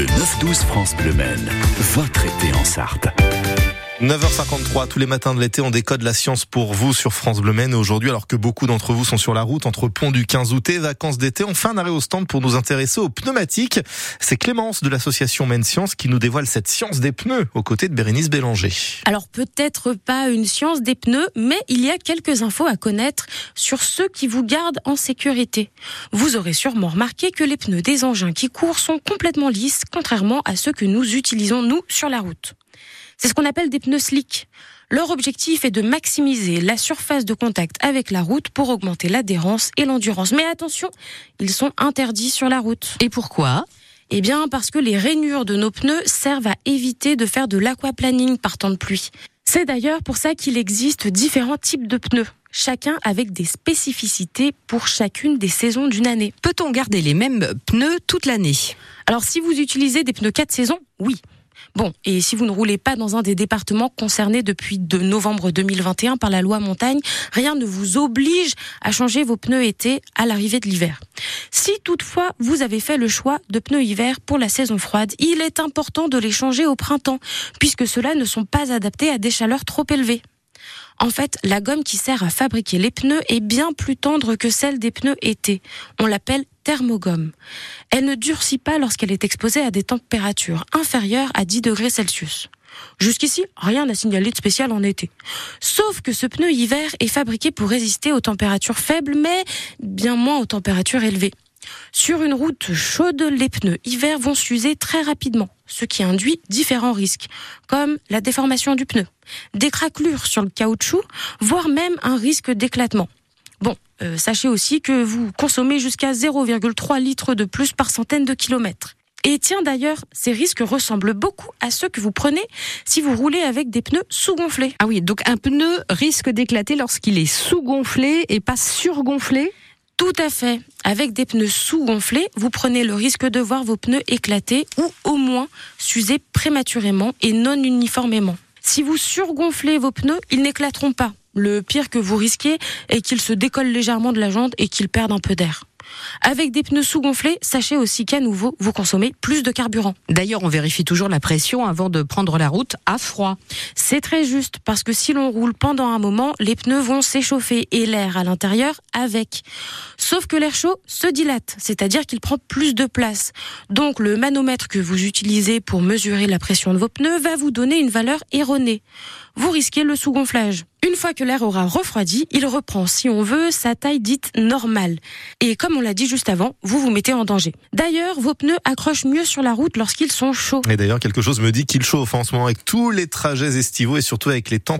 Le 9-12 France Bleu Maine, votre été en Sarthe. 9h53, tous les matins de l'été, on décode la science pour vous sur France Bleu Maine. Aujourd'hui, alors que beaucoup d'entre vous sont sur la route entre pont du 15 août et vacances d'été, on fait un arrêt au stand pour nous intéresser aux pneumatiques. C'est Clémence de l'association Maine Science qui nous dévoile cette science des pneus aux côtés de Bérénice Bélanger. Alors peut-être pas une science des pneus, mais il y a quelques infos à connaître sur ceux qui vous gardent en sécurité. Vous aurez sûrement remarqué que les pneus des engins qui courent sont complètement lisses, contrairement à ceux que nous utilisons nous sur la route. C'est ce qu'on appelle des pneus slick. Leur objectif est de maximiser la surface de contact avec la route pour augmenter l'adhérence et l'endurance. Mais attention, ils sont interdits sur la route. Et pourquoi? Eh bien, parce que les rainures de nos pneus servent à éviter de faire de l'aquaplaning par temps de pluie. C'est d'ailleurs pour ça qu'il existe différents types de pneus, chacun avec des spécificités pour chacune des saisons d'une année. Peut-on garder les mêmes pneus toute l'année? Alors, si vous utilisez des pneus 4 saisons, oui. Bon, et si vous ne roulez pas dans un des départements concernés depuis de novembre 2021 par la loi montagne, rien ne vous oblige à changer vos pneus été à l'arrivée de l'hiver. Si toutefois vous avez fait le choix de pneus hiver pour la saison froide, il est important de les changer au printemps, puisque ceux-là ne sont pas adaptés à des chaleurs trop élevées. En fait, la gomme qui sert à fabriquer les pneus est bien plus tendre que celle des pneus été. On l'appelle thermogomme. Elle ne durcit pas lorsqu'elle est exposée à des températures inférieures à 10 degrés Celsius. Jusqu'ici, rien n'a signalé de spécial en été. Sauf que ce pneu hiver est fabriqué pour résister aux températures faibles, mais bien moins aux températures élevées. Sur une route chaude, les pneus hiver vont s'user très rapidement, ce qui induit différents risques, comme la déformation du pneu, des craquelures sur le caoutchouc, voire même un risque d'éclatement. Bon, euh, sachez aussi que vous consommez jusqu'à 0,3 litres de plus par centaine de kilomètres. Et tiens d'ailleurs, ces risques ressemblent beaucoup à ceux que vous prenez si vous roulez avec des pneus sous-gonflés. Ah oui, donc un pneu risque d'éclater lorsqu'il est sous-gonflé et pas surgonflé? Tout à fait. Avec des pneus sous-gonflés, vous prenez le risque de voir vos pneus éclater ou au moins s'user prématurément et non uniformément. Si vous surgonflez vos pneus, ils n'éclateront pas. Le pire que vous risquez est qu'ils se décollent légèrement de la jante et qu'ils perdent un peu d'air. Avec des pneus sous-gonflés, sachez aussi qu'à nouveau, vous consommez plus de carburant. D'ailleurs, on vérifie toujours la pression avant de prendre la route à froid. C'est très juste parce que si l'on roule pendant un moment, les pneus vont s'échauffer et l'air à l'intérieur avec. Sauf que l'air chaud se dilate, c'est-à-dire qu'il prend plus de place. Donc le manomètre que vous utilisez pour mesurer la pression de vos pneus va vous donner une valeur erronée. Vous risquez le sous-gonflage. Une fois que l'air aura refroidi, il reprend, si on veut, sa taille dite normale. Et comme on l'a dit juste avant, vous vous mettez en danger. D'ailleurs, vos pneus accrochent mieux sur la route lorsqu'ils sont chauds. Et d'ailleurs, quelque chose me dit qu'il chauffe en ce moment avec tous les trajets estivaux et surtout avec les temps